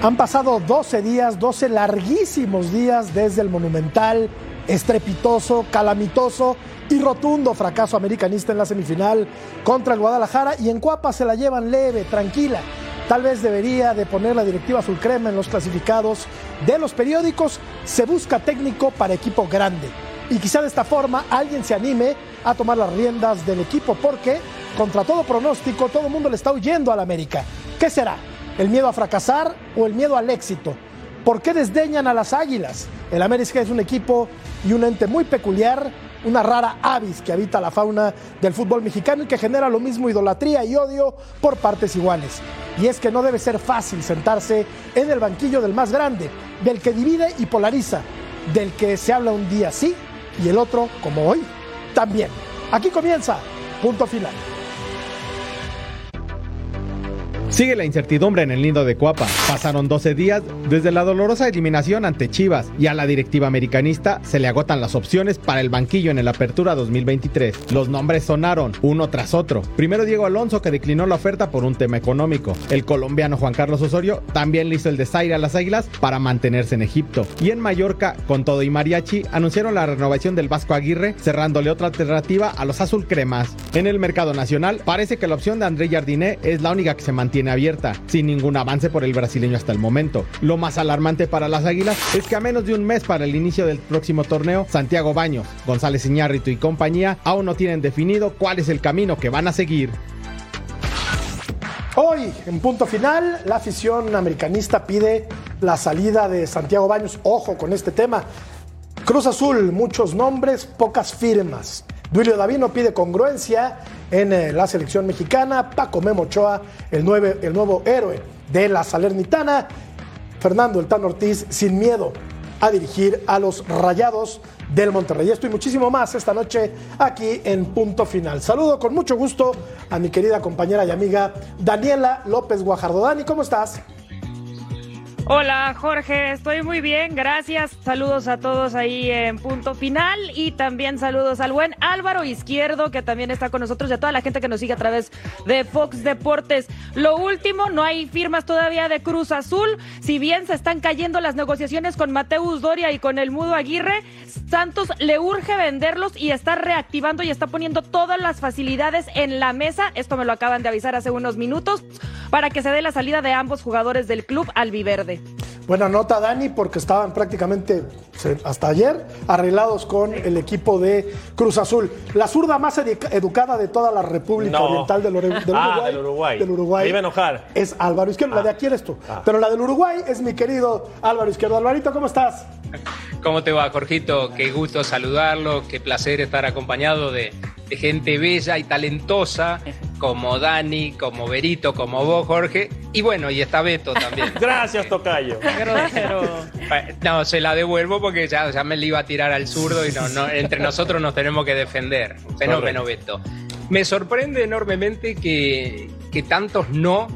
Han pasado 12 días, 12 larguísimos días desde el monumental, estrepitoso, calamitoso y rotundo fracaso americanista en la semifinal contra el Guadalajara y en Cuapa se la llevan leve, tranquila. Tal vez debería de poner la directiva azul en los clasificados de los periódicos. Se busca técnico para equipo grande. Y quizá de esta forma alguien se anime a tomar las riendas del equipo porque, contra todo pronóstico, todo el mundo le está huyendo al América. ¿Qué será? ¿El miedo a fracasar o el miedo al éxito? ¿Por qué desdeñan a las águilas? El América es un equipo y un ente muy peculiar, una rara avis que habita la fauna del fútbol mexicano y que genera lo mismo idolatría y odio por partes iguales. Y es que no debe ser fácil sentarse en el banquillo del más grande, del que divide y polariza, del que se habla un día sí y el otro, como hoy, también. Aquí comienza, punto final. Sigue la incertidumbre en el nido de Cuapa. Pasaron 12 días desde la dolorosa eliminación ante Chivas y a la directiva americanista se le agotan las opciones para el banquillo en el Apertura 2023. Los nombres sonaron uno tras otro. Primero Diego Alonso que declinó la oferta por un tema económico. El colombiano Juan Carlos Osorio también le hizo el desaire a las Águilas para mantenerse en Egipto. Y en Mallorca, con todo y mariachi, anunciaron la renovación del Vasco Aguirre, cerrándole otra alternativa a los azul cremas. En el mercado nacional, parece que la opción de André Jardiné es la única que se mantiene abierta, sin ningún avance por el brasileño hasta el momento. Lo más alarmante para las Águilas es que a menos de un mes para el inicio del próximo torneo, Santiago Baños, González Iñárritu y compañía aún no tienen definido cuál es el camino que van a seguir. Hoy, en punto final, la afición americanista pide la salida de Santiago Baños. Ojo con este tema. Cruz Azul, muchos nombres, pocas firmas. Duilio Davino pide congruencia en eh, la selección mexicana. Paco Memo Ochoa, el, nueve- el nuevo héroe de la Salernitana. Fernando El Tan Ortiz, sin miedo a dirigir a los rayados del Monterrey. Esto y muchísimo más esta noche aquí en Punto Final. Saludo con mucho gusto a mi querida compañera y amiga Daniela López Guajardo. Dani, ¿cómo estás? Hola Jorge, estoy muy bien, gracias. Saludos a todos ahí en punto final y también saludos al buen Álvaro Izquierdo que también está con nosotros y a toda la gente que nos sigue a través de Fox Deportes. Lo último, no hay firmas todavía de Cruz Azul, si bien se están cayendo las negociaciones con Mateus Doria y con el Mudo Aguirre, Santos le urge venderlos y está reactivando y está poniendo todas las facilidades en la mesa. Esto me lo acaban de avisar hace unos minutos para que se dé la salida de ambos jugadores del club albiverde. Buena nota, Dani, porque estaban prácticamente hasta ayer arreglados con el equipo de Cruz Azul. La zurda más edu- educada de toda la República No. Oriental del, del Ah, Uruguay. del Uruguay. del Uruguay Me iba a enojar. Es Álvaro Izquierdo. La de aquí eres tú. Pero la del Uruguay es mi querido Álvaro Izquierdo. Alvarito, ¿cómo estás? ¿Cómo te va, Jorgito? Qué gusto saludarlo, qué placer estar acompañado de, de gente bella y talentosa como Dani, como Berito, como vos, Jorge. Y bueno, y está Beto también. Gracias, Tocayo. No, se la devuelvo porque ya, ya me la iba a tirar al zurdo y no, no, entre nosotros nos tenemos que defender. Fenómeno, Beto. Me sorprende enormemente que, que tantos no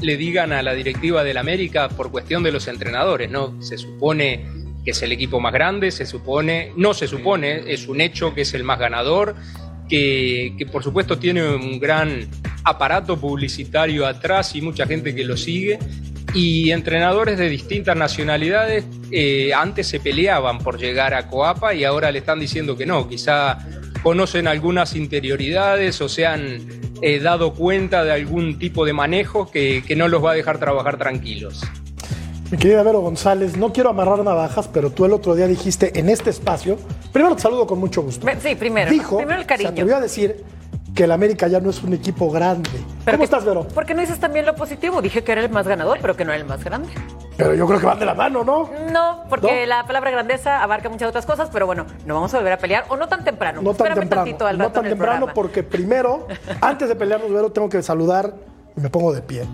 le digan a la directiva del América por cuestión de los entrenadores, ¿no? Se supone que es el equipo más grande, se supone, no se supone, es un hecho que es el más ganador, que, que por supuesto tiene un gran aparato publicitario atrás y mucha gente que lo sigue. Y entrenadores de distintas nacionalidades eh, antes se peleaban por llegar a Coapa y ahora le están diciendo que no, quizá conocen algunas interioridades o se han eh, dado cuenta de algún tipo de manejo que, que no los va a dejar trabajar tranquilos. Mi querida Vero González, no quiero amarrar navajas, pero tú el otro día dijiste en este espacio Primero te saludo con mucho gusto. Sí, primero. Dijo, Primero el se cariño. atrevió a decir que el América ya no es un equipo grande. Pero ¿Cómo que- estás, Vero? ¿Por qué no dices también lo positivo? Dije que era el más ganador, pero que no era el más grande. Pero yo creo que van de la mano, ¿no? No, porque ¿No? la palabra grandeza abarca muchas otras cosas, pero bueno, no vamos a volver a pelear, o no tan temprano. No tan Espérame temprano. al No tan temprano programa. porque primero, antes de pelearnos, Vero, tengo que saludar y me pongo de pie.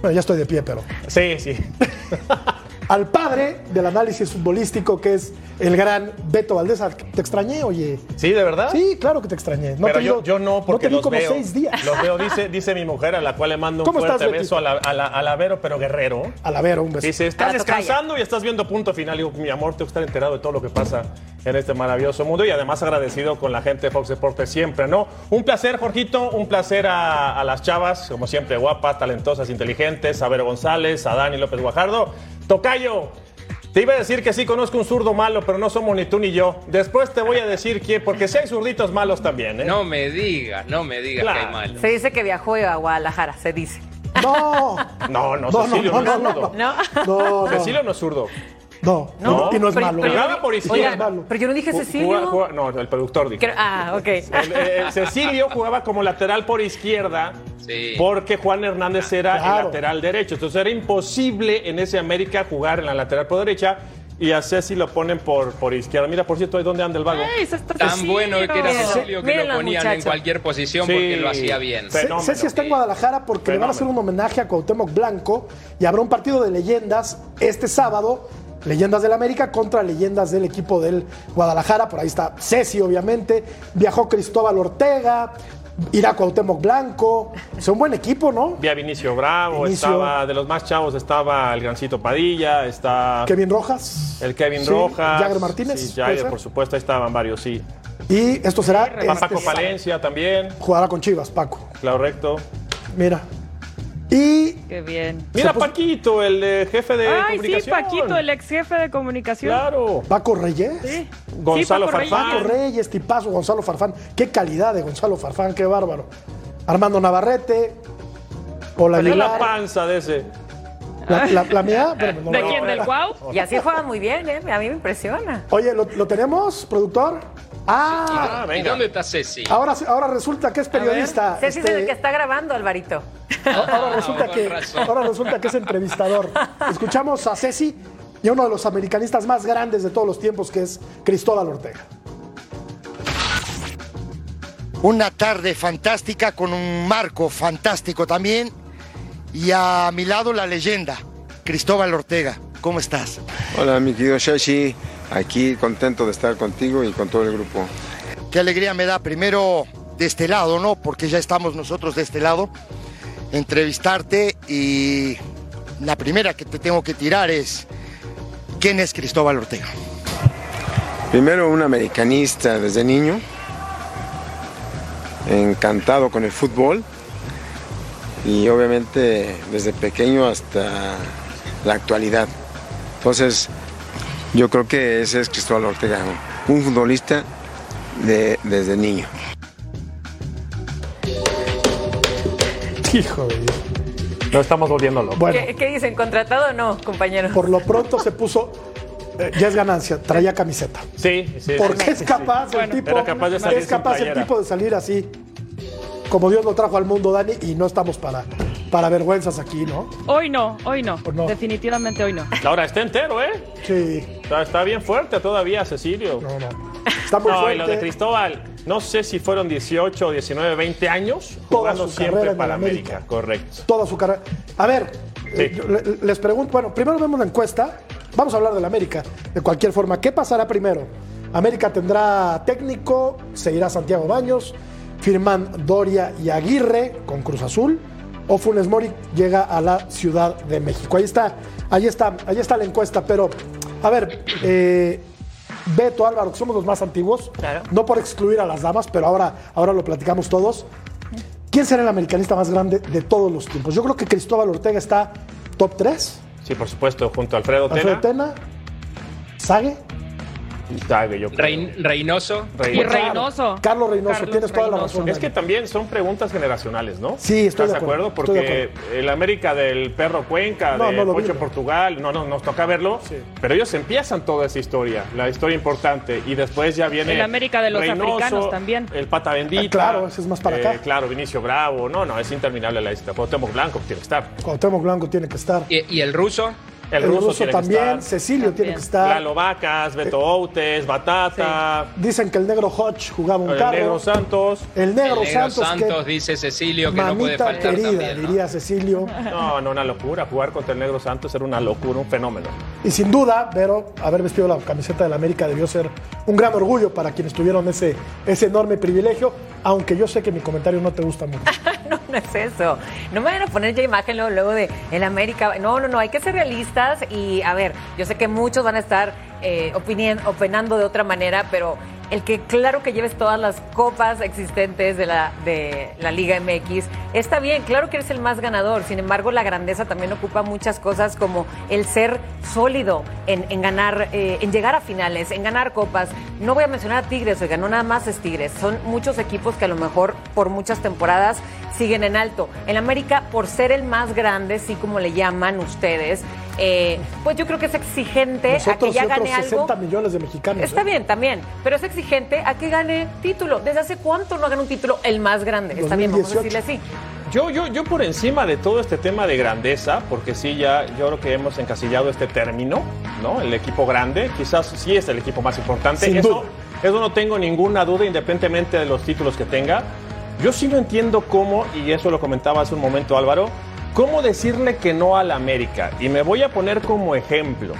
Bueno, ya estoy de pie, pero. Sí, sí. Al padre del análisis futbolístico, que es el gran Beto Valdés. Te extrañé, oye. ¿Sí, de verdad? Sí, claro que te extrañé. No Pero te yo, digo- yo no, porque te vi los como veo. seis días. Los veo, dice, dice mi mujer, a la cual le mando un ¿Cómo fuerte estás, beso a la, a, la, a la Vero, pero guerrero. A la Vero, un beso. Dice, estás descansando y estás viendo punto final. Digo, mi amor, tengo que estar enterado de todo lo que pasa en este maravilloso mundo y además agradecido con la gente de Fox Deportes siempre, ¿no? Un placer, Jorgito, un placer a, a las chavas, como siempre, guapas, talentosas, inteligentes, a Vero González, a Dani López Guajardo. Tocayo, te iba a decir que sí conozco un zurdo malo, pero no somos ni tú ni yo. Después te voy a decir quién, porque sí hay zurditos malos también, ¿eh? No me digas, no me digas Claro. que hay malo. Se dice que viajó a Guadalajara, se dice. No. No, no, No, Cecilio no, no, no, es zurdo. ¿No? No, no. Cecilio no es zurdo. No, No, y no es pero- malo. pero Jugaba no- por izquierda. Oigan, Malo. pero yo no dije Cecilio. no, el productor dijo. Creo- ah, ok. El, el Cecilio jugaba como lateral por izquierda Sí. porque Juan Hernández era Claro. el lateral derecho. Entonces era imposible en ese América jugar en la lateral por derecha y a Ceci lo ponen por, por izquierda. Mira, por cierto, ¿y dónde anda el vago? Tan bueno que era Cecilio que lo ponían en cualquier posición Sí. porque lo hacía bien. Sí. Fenómeno. Ceci está en Guadalajara porque le van a hacer un homenaje a Cuauhtémoc Blanco y habrá un partido de leyendas este sábado. Leyendas del América contra leyendas del equipo del Guadalajara. Por ahí está Ceci, obviamente. Viajó Cristóbal Ortega. Irá Cuauhtémoc Blanco. Es un buen equipo, ¿no? Vi a Vinicio Bravo, Vinicio. estaba de los más chavos estaba el Grancito Padilla, está Kevin Rojas. el Kevin Sí, Rojas. Jagger Martínez. Sí, ¿puede Jagger, por supuesto, ahí estaban varios, sí. Y esto será. este Paco sábado. Palencia también, Jugará con Chivas, Paco. claro, recto. Mira. Y Qué bien. Mira, Paquito, el eh, jefe de Ay, sí, comunicación. Paquito, el ex jefe de comunicación. Claro. Paco Reyes. Sí. Gonzalo Sí, Paco Reyes. Farfán. Paco Reyes, tipazo, Gonzalo Farfán. Qué calidad de Gonzalo Farfán, qué bárbaro. Armando Navarrete. Hola, la panza de ese. La, la- la mía. No, ¿De quién? ¿Del no. Guau? Y así juega muy bien, ¿eh? A mí me impresiona. Oye, ¿lo, lo tenemos, productor? Ah, Ah, ¿Y venga. dónde está Ceci? ahora, ahora resulta que es periodista. Ceci es este, el que está grabando, Alvarito. ahora, resulta con que, ahora resulta que es entrevistador. Escuchamos a Ceci y a uno de los americanistas más grandes de todos los tiempos, que es Cristóbal Ortega. Una tarde fantástica con un marco fantástico también. Y a mi lado la leyenda, Cristóbal Ortega. ¿Cómo estás? Hola, mi querido Shashi. Aquí contento de estar contigo y con todo el grupo. Qué alegría me da primero de este lado, ¿no? Porque ya estamos nosotros de este lado. Entrevistarte y la primera que te tengo que tirar es, ¿quién es Cristóbal Ortega? Primero, un americanista desde niño, encantado con el fútbol y obviamente desde pequeño hasta la actualidad. Entonces, yo creo que ese es Cristóbal Ortega, un futbolista de- desde niño. Hijo de Dios. No estamos volviendo locos. Bueno, ¿Qué, qué dicen? ¿Contratado o no, compañero? por lo pronto se puso. eh, ya es ganancia, traía camiseta. Sí, sí. Porque sí, es capaz sí. el tipo. Era capaz de salir es capaz sin el tipo de salir así. Como Dios lo trajo al mundo, Dani, y no estamos para, para vergüenzas aquí, ¿no? Hoy no, hoy no. No. Definitivamente hoy no. Ahora está entero, ¿eh? Sí. Está, está bien fuerte todavía, Cecilio. No, no. Está muy No, y lo de. Cristóbal, no sé si fueron 18, 19, 20 años Toda jugando su carrera siempre para América. América. Correcto. Toda su carrera. A ver, eh, Sí. les pregunto. Bueno, primero vemos la encuesta. Vamos a hablar del América. De cualquier forma, ¿qué pasará primero? América tendrá técnico, seguirá Santiago Baños, firman Doria y Aguirre con Cruz Azul, o Funes Mori llega a la Ciudad de México. Ahí está, ahí está, ahí está la encuesta. Pero, a ver, eh, Beto, Álvaro, que somos los más antiguos, Claro. no por excluir a las damas, pero ahora, ahora lo platicamos todos. ¿Quién será el americanista más grande de todos los tiempos? Yo creo que Cristóbal Ortega está top 3. Sí, por supuesto, junto a Alfredo, Alfredo Tena. Tena, Sague, Insague, yo creo. Rein- Reynoso. Y Reynoso. Carlos Reynoso, Carlos tienes toda la razón. Es que también son preguntas generacionales, ¿no? Sí, estoy ¿Estás de acuerdo, acuerdo? estoy de Porque el América del Perro Cuenca, No, de no lo Pocho vi. Portugal, no, no, nos toca verlo, Sí. pero ellos empiezan toda esa historia, la historia importante, y después ya viene El América de los Reynoso, africanos también. el Pata Bendita. Ah, claro, ese es más para acá. Claro, Vinicio Bravo, no, no, es interminable la lista. Cuauhtémoc Blanco tiene que estar. Cuauhtémoc Blanco tiene que estar. ¿Y, y el ruso? El, El ruso, también. Cecilio tiene que estar. Lalo Vacas, Beto Outes, Batata, Dicen que el negro Hodge jugaba un el carro. Negro Santos. El negro, el negro Santos, Santos, que dice Cecilio, que no puede faltar querida, también. ¿no? diría Cecilio. No, no, una locura. Jugar contra el Negro Santos era una locura, un fenómeno. Y sin duda, Vero, haber vestido la camiseta de la América debió ser un gran orgullo para quienes tuvieron ese, ese enorme privilegio, aunque yo sé que mi comentario no te gusta mucho. No, no es eso. No me van a poner ya imagen luego, luego de el América. No, no, no, hay que ser realistas y a ver, yo sé que muchos van a estar eh, opinando de otra manera, pero el que claro que lleves todas las copas existentes de la, de la Liga MX, está bien, claro que eres el más ganador, sin embargo la grandeza también ocupa muchas cosas como el ser sólido en, en ganar, eh, en llegar a finales, en ganar copas. No voy a mencionar a Tigres, oiga, no nada más es Tigres, son muchos equipos que a lo mejor por muchas temporadas siguen en alto. En América, por ser el más grande, sí como le llaman ustedes, eh, pues yo creo que es exigente a que y ya otros gane algo. 60 millones de mexicanos. Está ¿eh? bien, también, pero es exigente a que gane título. ¿Desde hace cuánto no gana un título el más grande? Está bien, vamos a 2018. decirle así. Yo, yo, yo por encima de todo este tema de grandeza, porque sí, ya yo creo que hemos encasillado este término, ¿no? El equipo grande, quizás sí es el equipo más importante. Sin eso, duda. eso no tengo ninguna duda, independientemente de los títulos que tenga. Yo sí no entiendo cómo, y eso lo comentaba hace un momento Álvaro, cómo decirle que no al América. Y me voy a poner como ejemplo.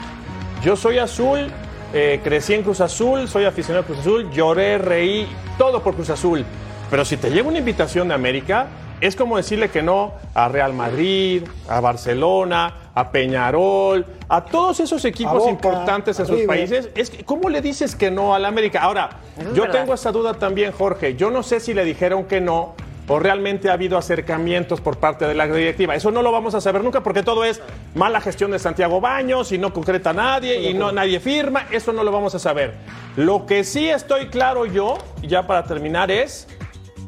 Yo soy azul, eh, crecí en Cruz Azul, soy aficionado a Cruz Azul, lloré, reí, todo por Cruz Azul. Pero si te llega una invitación de América, es como decirle que no a Real Madrid, a Barcelona, a Peñarol, a todos esos equipos Boca, importantes en sus países. Es que, ¿Cómo le dices que no al América? Ahora, es yo verdad. tengo esa duda también, Jorge. Yo no sé si le dijeron que no o realmente ha habido acercamientos por parte de la directiva. Eso no lo vamos a saber nunca porque todo es mala gestión de Santiago Baños y no concreta nadie y no nadie firma. Eso no lo vamos a saber. Lo que sí estoy claro yo, ya para terminar, es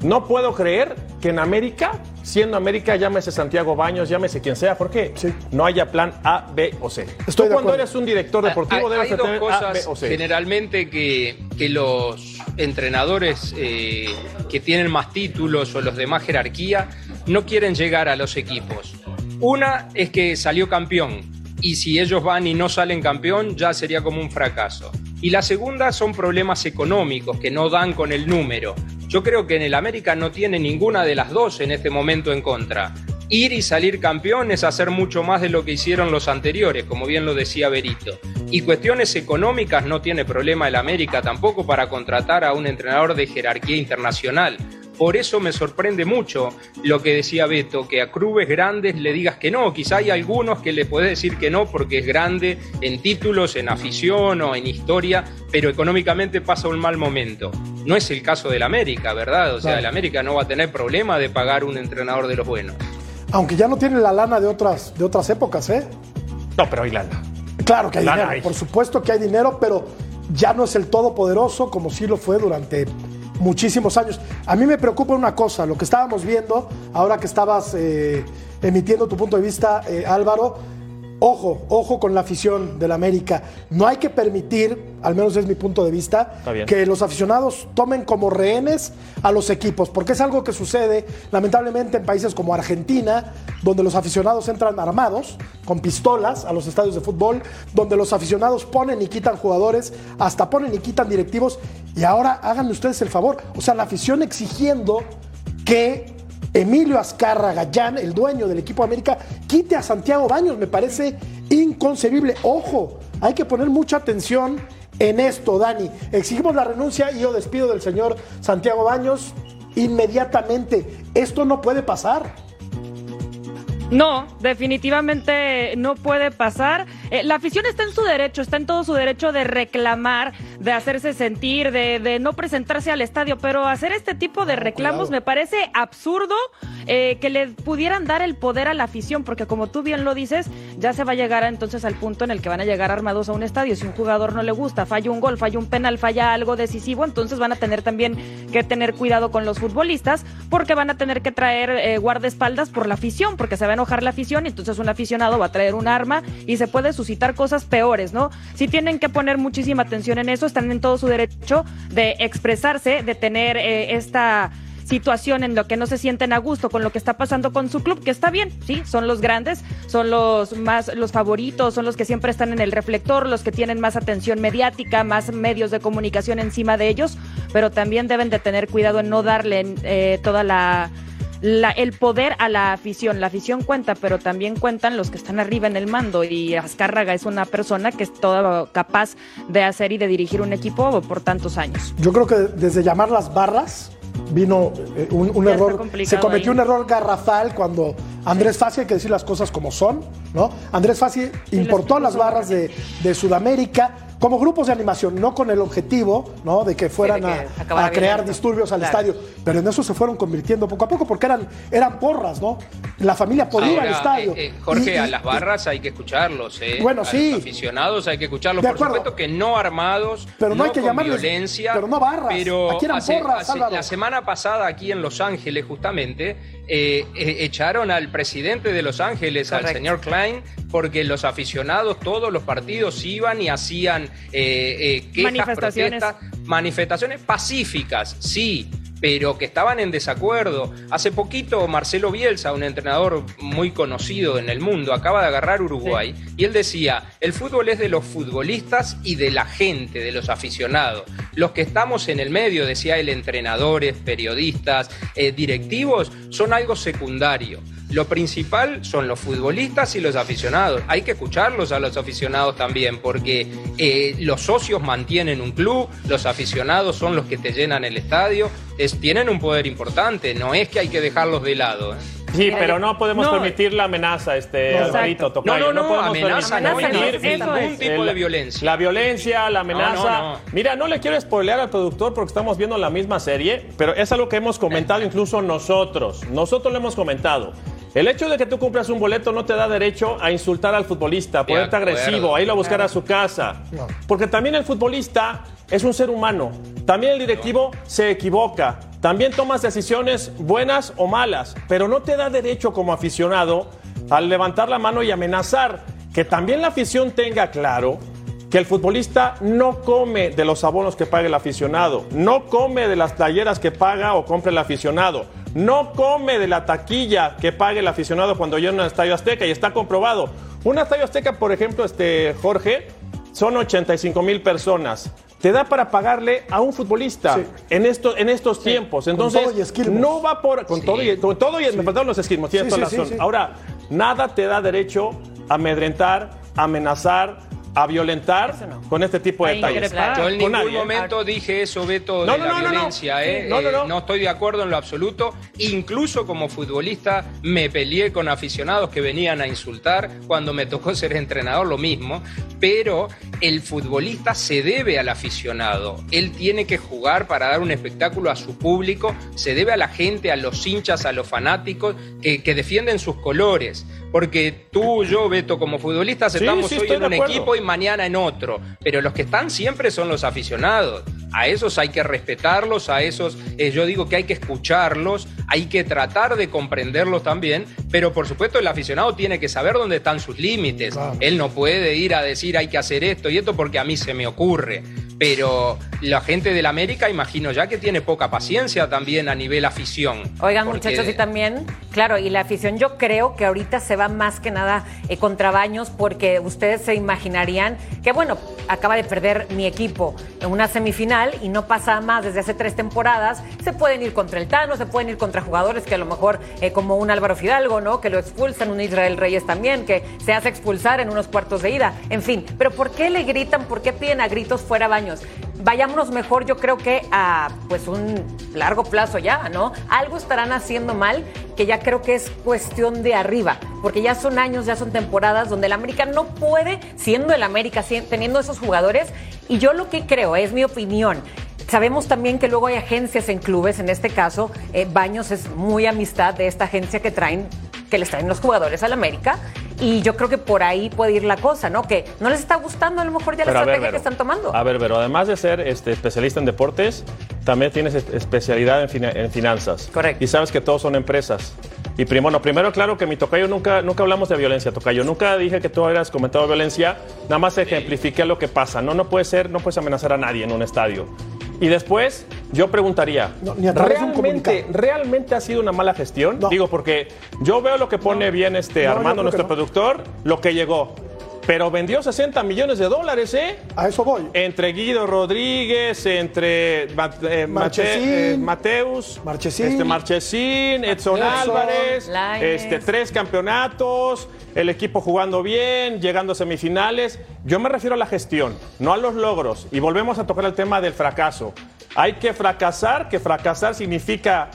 no puedo creer que en América, siendo América, llámese Santiago Baños, llámese quien sea, ¿por qué? Sí. No haya plan A, B o C. Estoy Tú cuando eres un director deportivo Hay- debes hay de dos tener A, cosas B o C. generalmente que, que los entrenadores eh, que tienen más títulos o los de más jerarquía no quieren llegar a los equipos. Una es que salió campeón y si ellos van y no salen campeón ya sería como un fracaso. Y la segunda son problemas económicos que no dan con el número. Yo creo que en el América no tiene ninguna de las dos en este momento en contra. Ir y salir campeón es hacer mucho más de lo que hicieron los anteriores, como bien lo decía Berito. Y cuestiones económicas no tiene problema el América tampoco para contratar a un entrenador de jerarquía internacional. Por eso me sorprende mucho lo que decía Beto, que a clubes grandes le digas que no. Quizá hay algunos que le podés decir que no porque es grande en títulos, en afición o en historia, pero económicamente pasa un mal momento. No es el caso del América, ¿verdad? O sea, Claro. el América no va a tener problema de pagar un entrenador de los buenos. Aunque ya no tiene la lana de otras, de otras épocas, ¿eh? No, pero hay lana. Claro que hay Lana dinero, hay. por supuesto que hay dinero, pero ya no es el todopoderoso como sí lo fue durante muchísimos años. A mí me preocupa una cosa, lo que estábamos viendo, ahora que estabas eh, emitiendo tu punto de vista, eh, Álvaro, ojo, ojo con la afición del América. No hay que permitir, al menos es mi punto de vista, que los aficionados tomen como rehenes a los equipos, porque es algo que sucede lamentablemente en países como Argentina, donde los aficionados entran armados, con pistolas, a los estadios de fútbol, donde los aficionados ponen y quitan jugadores, hasta ponen y quitan directivos, y ahora háganme ustedes el favor, o sea, la afición exigiendo que Emilio Azcarra Gallán, el dueño del equipo América, quite a Santiago Baños. Me parece inconcebible. Ojo, hay que poner mucha atención en esto, Dani. Exigimos la renuncia y yo despido del señor Santiago Baños inmediatamente. Esto no puede pasar. No, definitivamente no puede pasar. Eh, la afición está en su derecho, está en todo su derecho de reclamar, de hacerse sentir, de, de no presentarse al estadio, pero hacer este tipo de reclamos cuidado. me parece absurdo eh, que le pudieran dar el poder a la afición, porque como tú bien lo dices, ya se va a llegar entonces al punto en el que van a llegar armados a un estadio. Si un jugador no le gusta, falla un gol, falla un penal, falla algo decisivo, entonces van a tener también que tener cuidado con los futbolistas porque van a tener que traer eh, guardaespaldas por la afición, porque se va a enojar la afición y entonces un aficionado va a traer un arma y se puede suscitar cosas peores, ¿no? Si tienen que poner muchísima atención en eso, están en todo su derecho de expresarse, de tener eh, esta situación en lo que no se sienten a gusto con lo que está pasando con su club, que está bien, sí, son los grandes, son los más los favoritos, son los que siempre están en el reflector, los que tienen más atención mediática, más medios de comunicación encima de ellos, pero también deben de tener cuidado en no darle eh, toda la el poder a la afición. La afición cuenta, pero también cuentan los que están arriba en el mando. Y Azcárraga es una persona que es toda capaz de hacer y de dirigir un equipo por tantos años. Yo creo que desde llamar las barras vino eh, un, error, se cometió un error garrafal cuando Andrés Fassi, hay que decir las cosas como son, ¿no? Andrés Fassi importó las barras de, de Sudamérica, como grupos de animación, no con el objetivo ¿no? de que fueran a, crear disturbios al estadio, pero en eso se fueron convirtiendo poco a poco porque eran, eran porras, ¿no? La familia podía ir al estadio. Eh, eh, Jorge, a las barras hay que escucharlos, ¿eh? Bueno, sí. Los aficionados hay que escucharlos, por supuesto que no armados, pero no, hay que con violencia. Pero no barras, pero aquí eran porras, La semana pasada aquí en Los Ángeles, justamente, eh, echaron al presidente de Los Ángeles, al señor Klein, porque los aficionados, todos los partidos iban y hacían eh, eh, manifestaciones. manifestaciones pacíficas, sí, pero que estaban en desacuerdo. Hace poquito Marcelo Bielsa, un entrenador muy conocido en el mundo, acaba de agarrar Uruguay y él decía, el fútbol es de los futbolistas y de la gente, de los aficionados. Los que estamos en el medio, decía él, entrenadores, periodistas, eh, directivos, son algo secundario. Lo principal son los futbolistas y los aficionados. Hay que escucharlos a los aficionados también, porque eh, los socios mantienen un club, los aficionados son los que te llenan el estadio, es, tienen un poder importante, no es que hay que dejarlos de lado. ¿eh? Sí, pero no podemos permitir la amenaza, este Alvarito, No, no, no, podemos amenaza, permitir ningún tipo de violencia. La violencia, la amenaza. Mira, no le quiero spoilear al productor porque estamos viendo la misma serie, pero es algo que hemos comentado incluso nosotros. Nosotros lo hemos comentado. El hecho de que tú cumplas un boleto no te da derecho a insultar al futbolista, a ponerte agresivo, a ir a buscar a su casa. Porque también el futbolista es un ser humano. También el directivo se equivoca. También tomas decisiones buenas o malas. Pero no te da derecho como aficionado al levantar la mano y amenazar. Que también la afición tenga claro que el futbolista no come de los abonos que paga el aficionado, no come de las talleras que paga o compra el aficionado, no come de la taquilla que pague el aficionado cuando llena un estadio Azteca y está comprobado. Un estadio Azteca, por ejemplo, este Jorge, son 85 mil personas. Te da para pagarle a un futbolista en, esto, en estos tiempos. Entonces, no va por. Con todo y, con todo y me faltaron los esquimos, tienes toda la razón. Ahora, nada te da derecho a amedrentar, amenazar, a violentar con este tipo de detalles. Yo en ningún momento dije eso, Beto, de la violencia. ¿eh? No, eh, no, estoy de acuerdo en lo absoluto. Incluso como futbolista me peleé con aficionados que venían a insultar cuando me tocó ser entrenador, lo mismo. Pero el futbolista se debe al aficionado. Él tiene que jugar para dar un espectáculo a su público. Se debe a la gente, a los hinchas, a los fanáticos que, que defienden sus colores porque tú, yo, Beto, como futbolistas estamos hoy en un equipo y mañana en otro, pero los que están siempre son los aficionados. A esos hay que respetarlos, a esos eh, yo digo que hay que escucharlos, hay que tratar de comprenderlos también, pero por supuesto el aficionado tiene que saber dónde están sus límites. Él no puede ir a decir hay que hacer esto y esto porque a mí se me ocurre pero la gente del América imagino ya que tiene poca paciencia también a nivel afición. Oigan muchachos, y también, claro, y la afición yo creo que ahorita se va más que nada eh, contra Baños porque ustedes se imaginarían que, bueno, acaba de perder mi equipo en una semifinal y no pasa más desde hace tres temporadas, se pueden ir contra el Tano, se pueden ir contra jugadores que a lo mejor, eh, como un Álvaro Fidalgo, ¿no? Que lo expulsan, un Israel Reyes también, que se hace expulsar en unos cuartos de ida, en fin, pero ¿por qué le gritan, por qué piden a gritos fuera Baños? Vayámonos mejor, yo creo que a pues un largo plazo ya, ¿no? Algo estarán haciendo mal que ya creo que es cuestión de arriba, porque ya son años, ya son temporadas donde el América no puede, siendo el América, teniendo esos jugadores, y yo lo que creo, es mi opinión, Sabemos también que luego hay agencias en clubes, en este caso, eh, Baños es muy amistad de esta agencia que traen, que les traen los jugadores al América, Y yo creo que por ahí puede ir la cosa, ¿no? Que no les está gustando a lo mejor ya la ver, estrategia que están tomando. A ver, pero además de ser este, especialista en deportes, también tienes es- especialidad en, fina- en finanzas. Correcto. Y sabes que todos son empresas. Y prim- bueno, primero, claro que mi tocayo nunca, nunca hablamos de violencia, tocayo. Nunca dije que tú habías comentado violencia, nada más ejemplifiqué lo que pasa. No, no puede ser, no puedes amenazar a nadie en un estadio. Y después, yo preguntaría, No, ni ¿realmente. ¿realmente ha sido una mala gestión? No. Digo, porque yo veo lo que pone bien este Armando, nuestro productor, lo que llegó. Pero vendió 60 millones de dólares, ¿eh? A eso voy. Entre Guido Rodríguez, entre eh, Marchesín. eh, Mateus, Marchesín. este Marchesín, Edson Edson, Álvarez, Lainez. este, tres campeonatos, el equipo jugando bien, llegando a semifinales. Yo me refiero a la gestión, no a los logros. Y volvemos a tocar el tema del fracaso. Hay que fracasar, que fracasar significa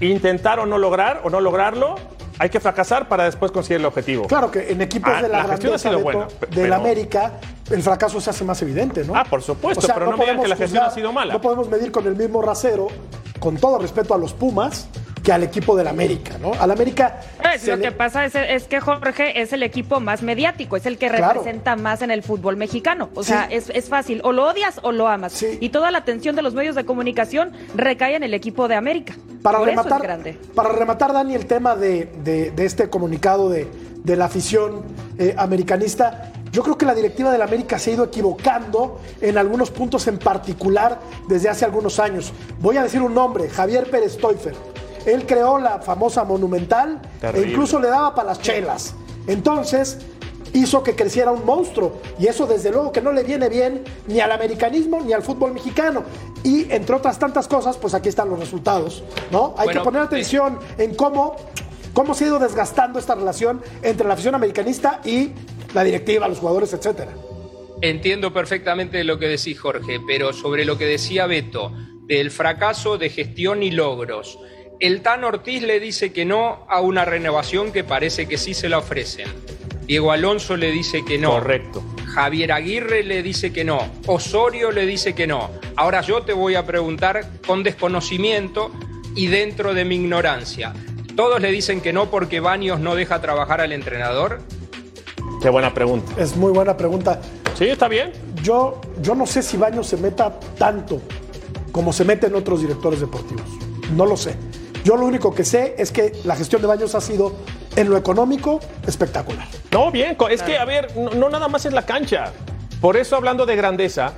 intentar o no lograr, o no lograrlo. Hay que fracasar para después conseguir el objetivo. Claro que en equipos Ah, de la, la gestión ha grandeza sido buena, pe- del pero- América, el fracaso se hace más evidente, ¿no? Ah, por supuesto, pero no digan podemos que la gestión ha sido mala. No podemos medir con el mismo rasero, con todo respeto a los Pumas, que al equipo del América, ¿no? Al América. Pues, lo le- que pasa es, es que Jorge es el equipo más mediático, es el que Claro. representa más en el fútbol mexicano. O sea, es, es fácil, o lo odias o lo amas. Sí. Y toda la atención de los medios de comunicación recae en el equipo de América. Para Por eso rematar, es grande. para rematar, Dani, el tema de, de- de este comunicado de, de la afición eh, americanista, yo creo que la directiva del América se ha ido equivocando en algunos puntos en particular desde hace algunos años. Voy a decir un nombre, Javier Pérez Stoifer. Él creó la famosa Monumental e incluso le daba para las chelas. Entonces, hizo que creciera un monstruo. Y eso desde luego que no le viene bien ni al americanismo ni al fútbol mexicano. Y entre otras tantas cosas, pues aquí están los resultados, ¿no? Hay Bueno, que poner atención en cómo, cómo se ha ido desgastando esta relación entre la afición americanista y la directiva, los jugadores, etcétera. Entiendo perfectamente lo que decís, Jorge, pero sobre lo que decía Beto, del fracaso de gestión y logros. El Tan Ortiz le dice que no a una renovación que parece que sí se la ofrecen. Diego Alonso le dice que no. Correcto. Javier Aguirre le dice que no. Osorio le dice que no. Ahora yo te voy a preguntar con desconocimiento y dentro de mi ignorancia. ¿Todos le dicen que no porque Baños no deja trabajar al entrenador? Qué buena pregunta. Es muy buena pregunta. Sí, está bien. Yo, yo no sé si Baños se meta tanto como se meten otros directores deportivos. No lo sé. Yo lo único que sé es que la gestión de Baños ha sido, en lo económico, espectacular. No, bien. Es que, a ver, no, no nada más es la cancha. Por eso, hablando de grandeza,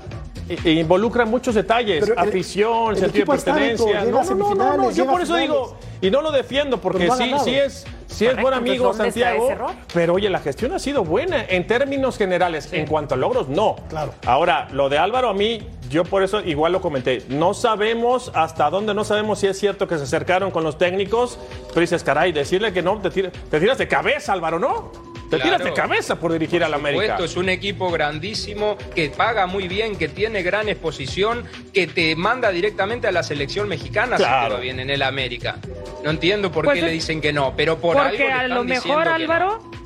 involucra muchos detalles. El- afición, el sentido de pertenencia. No, no, no, no, Yo por eso digo, y no lo defiendo, porque ha sí, sí es, sí es buen amigo entonces, ¿dónde está Santiago. Pero oye, la gestión ha sido buena en términos generales. En cuanto a logros, no. Claro. Ahora, lo de Álvaro a mí, yo por eso igual lo comenté. No sabemos hasta dónde, no sabemos si es cierto que se acercaron con los técnicos. Pero dices, caray, decirle que no, te, tira- te tiras de cabeza, Álvaro, ¿no? Te Claro. tiras de cabeza por dirigir al América. supuesto, es un equipo grandísimo que paga muy bien, que tiene gran exposición, que te manda directamente a la selección mexicana si Claro. te va bien en el América. No entiendo por Pues qué es- le dicen que no, pero por Porque a lo mejor, no.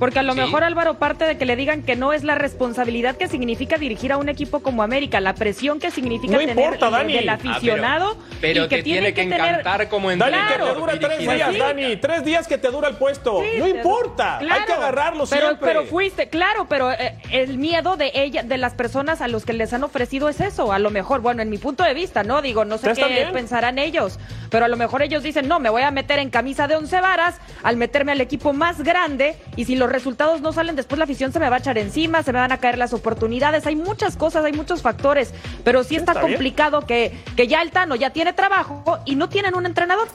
Porque a lo Sí. mejor, Álvaro, parte de que le digan que no es la responsabilidad que significa dirigir a un equipo como América, la presión que significa No tener importa, de- Dani. del Ah, aficionado. pero pero y que te tiene que tener- encantar como Dani, entrenador. que te dura tres días, sí. Dani. Tres días que te dura el puesto. Sí, no te- importa. Hay que agarrarlo pero, siempre. Pero fuiste, claro, pero eh, el miedo de ella, de las personas a los que les han ofrecido es eso. A lo mejor, bueno, en mi punto de vista, ¿no? Digo, no sé qué bien. pensarán ellos, pero a lo mejor ellos dicen, no, me voy a meter en camisa de once varas al meterme al equipo más grande y si los resultados no salen, después la afición se me va a echar encima, se me van a caer las oportunidades. Hay muchas cosas, hay muchos factores, pero sí está, complicado que, que ya el Tano ya tiene trabajo y no tienen un entrenador.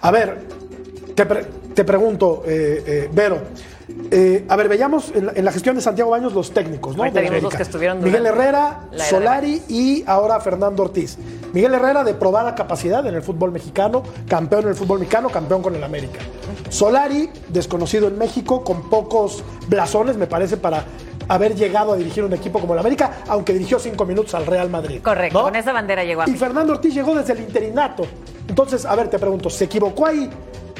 A ver, te, pre- te pregunto, eh, eh, Vero. Eh, a ver, veamos en la, en la gestión de Santiago Baños los técnicos, ¿no? De los que estuvieron Miguel Herrera, Solari y ahora Fernando Ortiz. Miguel Herrera de probada capacidad en el fútbol mexicano, campeón en el fútbol mexicano, campeón con el América. Solari, desconocido en México, con pocos blasones, me parece, para haber llegado a dirigir un equipo como el América, aunque dirigió cinco minutos al Real Madrid. Correcto, ¿no? con esa bandera llegó a Y. Fernando Ortiz llegó desde el interinato. Entonces, a ver, te pregunto, ¿se equivocó ahí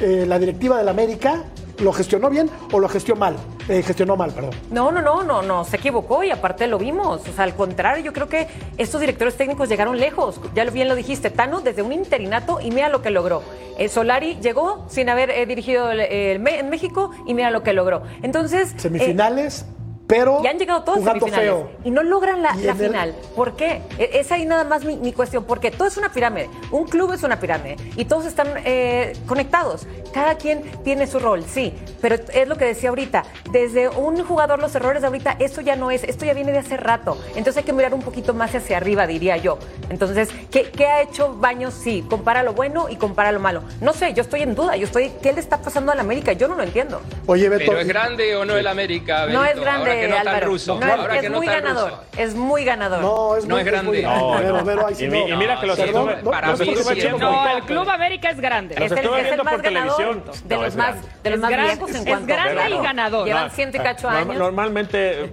eh, la directiva del América lo gestionó bien o lo gestionó mal, eh, gestionó mal, perdón. No, no, no, no, no, se equivocó y aparte lo vimos. O sea, al contrario, yo creo que estos directores técnicos llegaron lejos. Ya lo- bien lo dijiste, Tano desde un interinato y mira lo que logró. Eh, Solari llegó sin haber eh, dirigido en México y mira lo que logró. Entonces, eh, Semifinales, pero y han llegado todos jugando semifinales feo. y no logran la, el- final. ¿Por qué? E- Es ahí nada más mi, mi cuestión. Porque todo es una pirámide. Un club es una pirámide y todos están eh, conectados. Cada quien tiene su rol, sí. Pero es lo que decía ahorita. Desde un jugador, los errores de ahorita, esto ya no es. Esto ya viene de hace rato. Entonces hay que mirar un poquito más hacia arriba, diría yo. Entonces, ¿qué, qué ha hecho Baños? Sí, compara lo bueno y compara lo malo. No sé, yo estoy en duda. Yo estoy, ¿qué le está pasando a la América? Yo no lo entiendo. Oye, Beto. Pero es grande o no el América, No es grande, Ahora que no está el Álvaro. ruso. No, es- ahora es que no muy está ganador. ruso. Es muy ganador. No, es, No muy- es grande. muy No, Vero, no. Vero, ahí sí Y no. y mira que los Perdón, no, para los mí sí, no, No, el. Club América es grande. Los Es el, es el viendo más por ganador televisión. de No, los es más, grande. de los Es más grande, viejos en es cuanto grande claro. y ganador. Llevan No, ciento y eh, cacho años. Normalmente eh,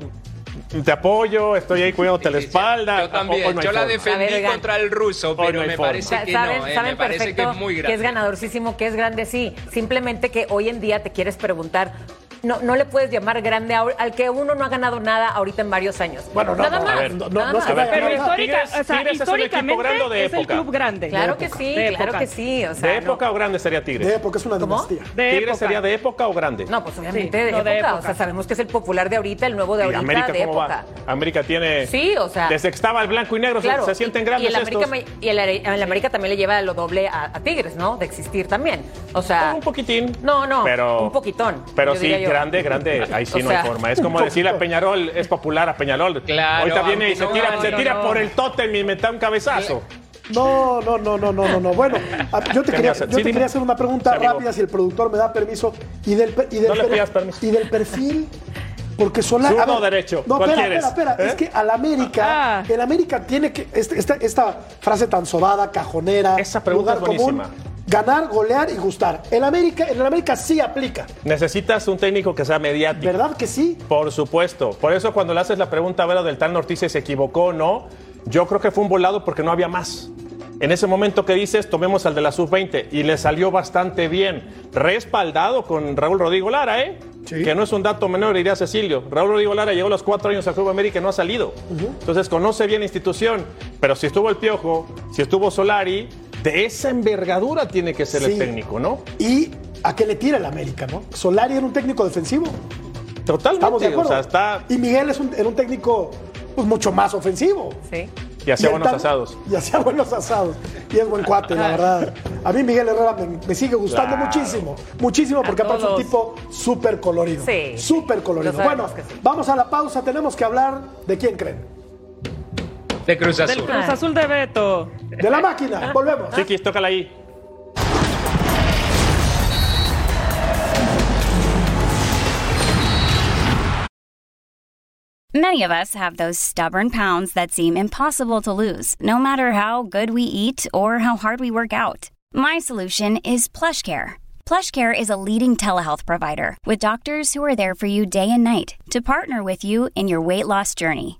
te apoyo, estoy ahí cuidándote la espalda. Yo también, no yo la defendí ver, contra el ruso, no pero hay me forma. parece que saben, no, eh, saben me parece que es muy que grande. es ganadorcísimo, que es grande, sí. Simplemente que hoy en día te quieres preguntar. No, no le puedes llamar grande a- al que uno no ha ganado nada ahorita en varios años. Bueno, no, nada no, a más. ver, no- nada no es más. Pero no, no, histórica, Tigres- o sea, Tigres es un equipo históricamente grande o de es el época. club grande. Claro que sí, claro que sí. O sea, ¿De no- época o grande sería Tigres? De época es una ¿Cómo? dinastía. De ¿Tigres época. sería de época o grande? No, pues obviamente Sí, de, no, época. de O sea, época. sabemos que es el popular de ahorita, el nuevo de ¿Y ahorita, América de cómo época. va? América tiene. Sí, o sea- Desde que estaba el blanco y negro se- Claro, se, sienten y- grandes y el América, estos. me- y el, el América también le lleva lo doble a, Tigres, ¿no? De existir también. O sea, Un poquitín. No, no, pero, un poquitón. Pero sí. Grande, grande, ahí sí O no sea, hay forma. Es como decirle a Peñarol, es popular a Peñarol. Claro, Ahorita viene y se no tira, se no, tira no. por el tótem y me da un cabezazo. No, no, no, no, no, no, no. Bueno, yo te, ¿Qué quería, yo Sí, te quería hacer una pregunta Sí, rápida, si el productor me da permiso. Y del, y del, No le pidas permiso. Y del perfil, porque Solari... ¿Zurdo derecho? No, ¿Cuál espera, quieres? espera, espera. ¿Eh? Es que al América, Ah. el América tiene que... este- esta, esta frase tan sobada, cajonera, Esa pregunta lugar es común, buenísima. Ganar, golear y gustar. El América, en el América sí aplica. Necesitas un técnico que sea mediático. ¿Verdad que sí? Por supuesto. Por eso cuando le haces la pregunta a del tal Ortiz si se equivocó o no, yo creo que fue un volado porque no había más. En ese momento que dices, tomemos al de la sub-20 y le salió bastante bien. Respaldado con Raúl Rodrigo Lara, ¿eh? Sí. Que no es un dato menor, diría Cecilio. Raúl Rodrigo Lara llegó a los cuatro años al Club América y no ha salido. Entonces conoce bien la institución. Pero si estuvo el Piojo, si estuvo Solari, de esa envergadura tiene que ser Sí. el técnico, ¿no? ¿Y a qué le tira el América, no? Solari era un técnico defensivo. Totalmente. Estamos de acuerdo. O sea, está Y Miguel es un, era un técnico pues, mucho más ofensivo. Sí. y hacía buenos tan- asados. Y hacía buenos asados. Y es buen cuate, la verdad. A mí Miguel Herrera me, me sigue gustando Claro. muchísimo. Muchísimo porque aparte es un tipo súper colorido. Sí. Súper colorido. Bueno, sí. vamos a la pausa. Tenemos que hablar de quién creen. De Cruz Del Cruz Azul de Beto. De la máquina. Ah. Volvemos. Chiquis, tócala ahí. Many of us have those stubborn pounds that seem impossible to lose, no matter how good we eat or how hard we work out. My solution is PlushCare. PlushCare is a leading telehealth provider with doctors who are there for you day and night to partner with you in your weight loss journey.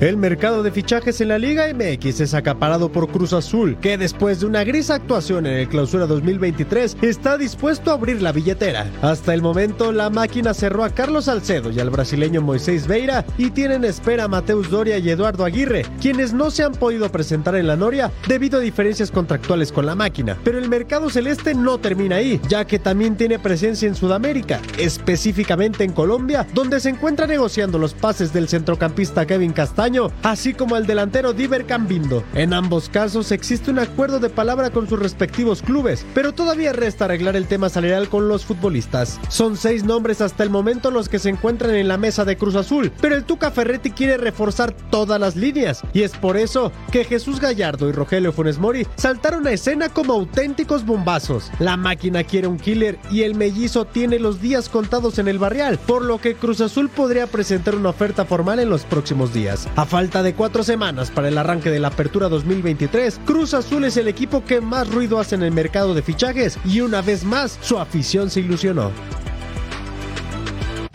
El mercado de fichajes en la Liga MX es acaparado por Cruz Azul, que después de una gris actuación en el Clausura 2023 está dispuesto a abrir la billetera. Hasta el momento, la máquina cerró a Carlos Salcedo y al brasileño Moisés Veira y tienen espera a Mateus Doria y Eduardo Aguirre, quienes no se han podido presentar en la Noria debido a diferencias contractuales con la máquina. Pero el mercado celeste no termina ahí, ya que también tiene presencia en Sudamérica, específicamente en Colombia, donde se encuentra negociando los pases del centrocampista Kevin Castaño, así como el delantero Diver Cambindo. En ambos casos existe un acuerdo de palabra con sus respectivos clubes, pero todavía resta arreglar el tema salarial con los futbolistas. Son seis nombres hasta el momento los que se encuentran en la mesa de Cruz Azul, pero el Tuca Ferretti quiere reforzar todas las líneas, y es por eso que Jesús Gallardo y Rogelio Funes Mori saltaron a escena como auténticos bombazos. La máquina quiere un killer y el mellizo tiene los días contados en el barrial, por lo que Cruz Azul podría presentar una oferta formal en los próximos días. A falta de cuatro semanas para el arranque de la apertura 2023, Cruz Azul es el equipo que más ruido hace en el mercado de fichajes y una vez más su afición se ilusionó.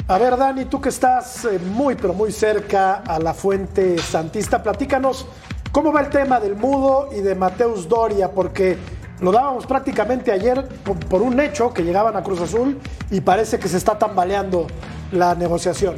A ver, Dani, tú que estás eh, muy, pero muy cerca a la fuente santista, platícanos cómo va el tema del mudo y de Mateus Doria, porque lo dábamos prácticamente ayer por, por un hecho que llegaban a Cruz Azul y parece que se está tambaleando la negociación.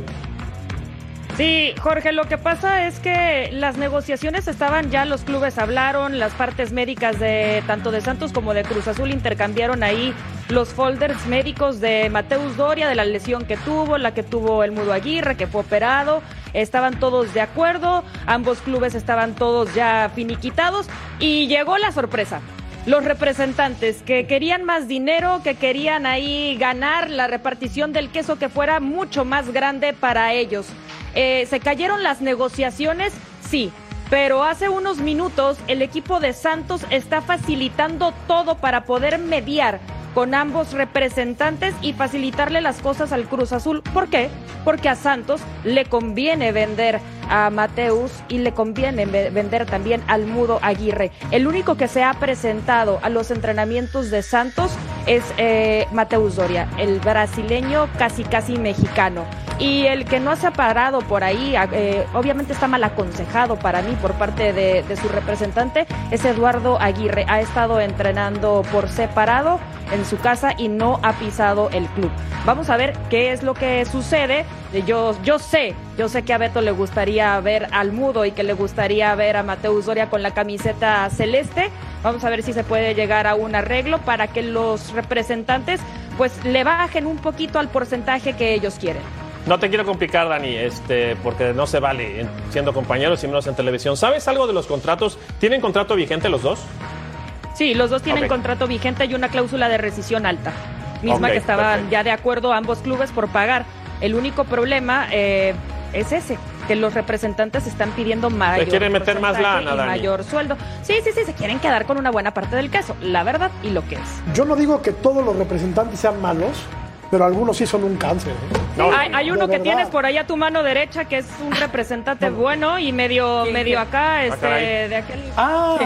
Sí, Jorge, lo que pasa es que las negociaciones estaban ya, los clubes hablaron, las partes médicas de tanto de Santos como de Cruz Azul intercambiaron ahí los folders médicos de Mateus Doria, de la lesión que tuvo, la que tuvo el Mudo Aguirre, que fue operado. Estaban todos de acuerdo, ambos clubes estaban todos ya finiquitados y llegó la sorpresa los representantes que querían más dinero, que querían ahí ganar la repartición del queso que fuera mucho más grande para ellos. Eh, ¿Se cayeron las negociaciones? Sí. Pero hace unos minutos el equipo de Santos está facilitando todo para poder mediar con ambos representantes y facilitarle las cosas al Cruz Azul. ¿Por qué? Porque a Santos le conviene vender a Mateus y le conviene vender también al Mudo Aguirre. El único que se ha presentado a los entrenamientos de Santos es eh, Mateus Doria, el brasileño casi casi mexicano. Y el que no se ha parado por ahí, eh, obviamente está mal aconsejado para mí por parte de, su representante, es Eduardo Aguirre. Ha estado entrenando por separado en su casa y no ha pisado el club. Vamos a ver qué es lo que sucede. Yo, yo sé, yo sé que a Beto le gustaría ver al mudo y que le gustaría ver a Mateus Doria con la camiseta celeste. Vamos a ver si se puede llegar a un arreglo para que los representantes pues le bajen un poquito al porcentaje que ellos quieren. No te quiero complicar, Dani, este, porque no se vale siendo compañeros y menos en televisión. ¿Sabes algo de los contratos? ¿Tienen contrato vigente los dos? Sí, los dos tienen contrato vigente y una cláusula de rescisión alta, misma que estaban ya de acuerdo ambos clubes por pagar. El único problema eh, es ese, que los representantes están pidiendo mayor. Se quieren meter más lana, y mayor sueldo. Sí, sí, sí, se quieren quedar con una buena parte del queso, la verdad y lo que es. Yo no digo que todos los representantes sean malos, pero algunos sí son un cáncer. ¿eh? hay, hay, uno que tienes por ahí a tu mano derecha que es un representante bueno y medio medio acá, este, de aquel. Ah,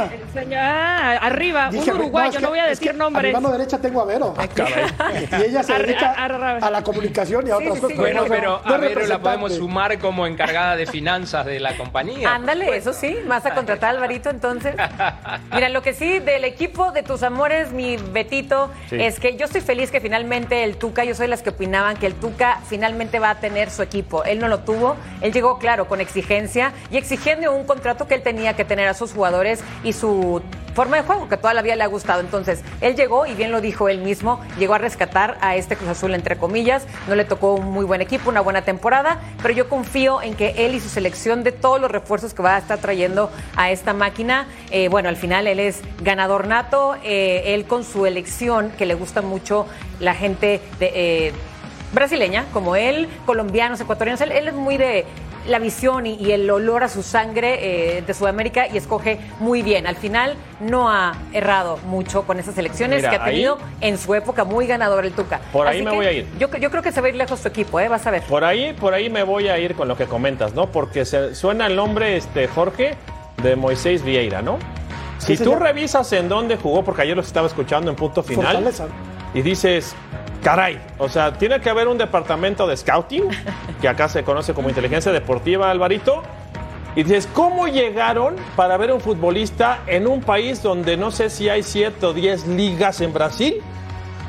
ah arriba, un uruguayo, no, voy a decir nombres. A mi mano derecha tengo a Vero. y ella se dedica a, la comunicación y a otras cosas. bueno, pero a Vero la podemos sumar como encargada de finanzas de la compañía. Ándale, eso sí, más a contratar a Alvarito entonces. Mira, lo que sí del equipo de tus amores, mi Betito, es que yo estoy feliz que finalmente el Tuca yo soy las que opinaban que el Tuca finalmente va a tener su equipo. Él no lo tuvo, él llegó, claro, con exigencia y exigiendo un contrato que él tenía que tener a sus jugadores y su forma de juego que toda la vida le ha gustado. Entonces, él llegó, y bien lo dijo él mismo, llegó a rescatar a este Cruz Azul, entre comillas. No le tocó un muy buen equipo, una buena temporada, pero yo confío en que él y su selección de todos los refuerzos que va a estar trayendo a esta máquina, eh, bueno, al final él es ganador nato, eh, él con su elección, que le gusta mucho la gente de... Eh, brasileña, como él, colombianos, ecuatorianos, él, es muy de la visión y, el olor a su sangre eh, de Sudamérica y escoge muy bien. Al final no ha errado mucho con esas elecciones que ha tenido en su época muy ganador el Tuca. Por ahí me voy a ir. Yo, creo que se va a ir lejos su equipo, ¿eh? vas a ver. Por ahí, por ahí me voy a ir con lo que comentas, ¿no? Porque se, suena el nombre, este, Jorge, de Moisés Vieira, ¿no? Si tú revisas en dónde jugó, porque ayer los estaba escuchando en punto final, y dices, Caray, o sea, tiene que haber un departamento de scouting, que acá se conoce como inteligencia deportiva, Alvarito. Y dices, ¿cómo llegaron para ver un futbolista en un país donde no sé si hay 7 o 10 ligas en Brasil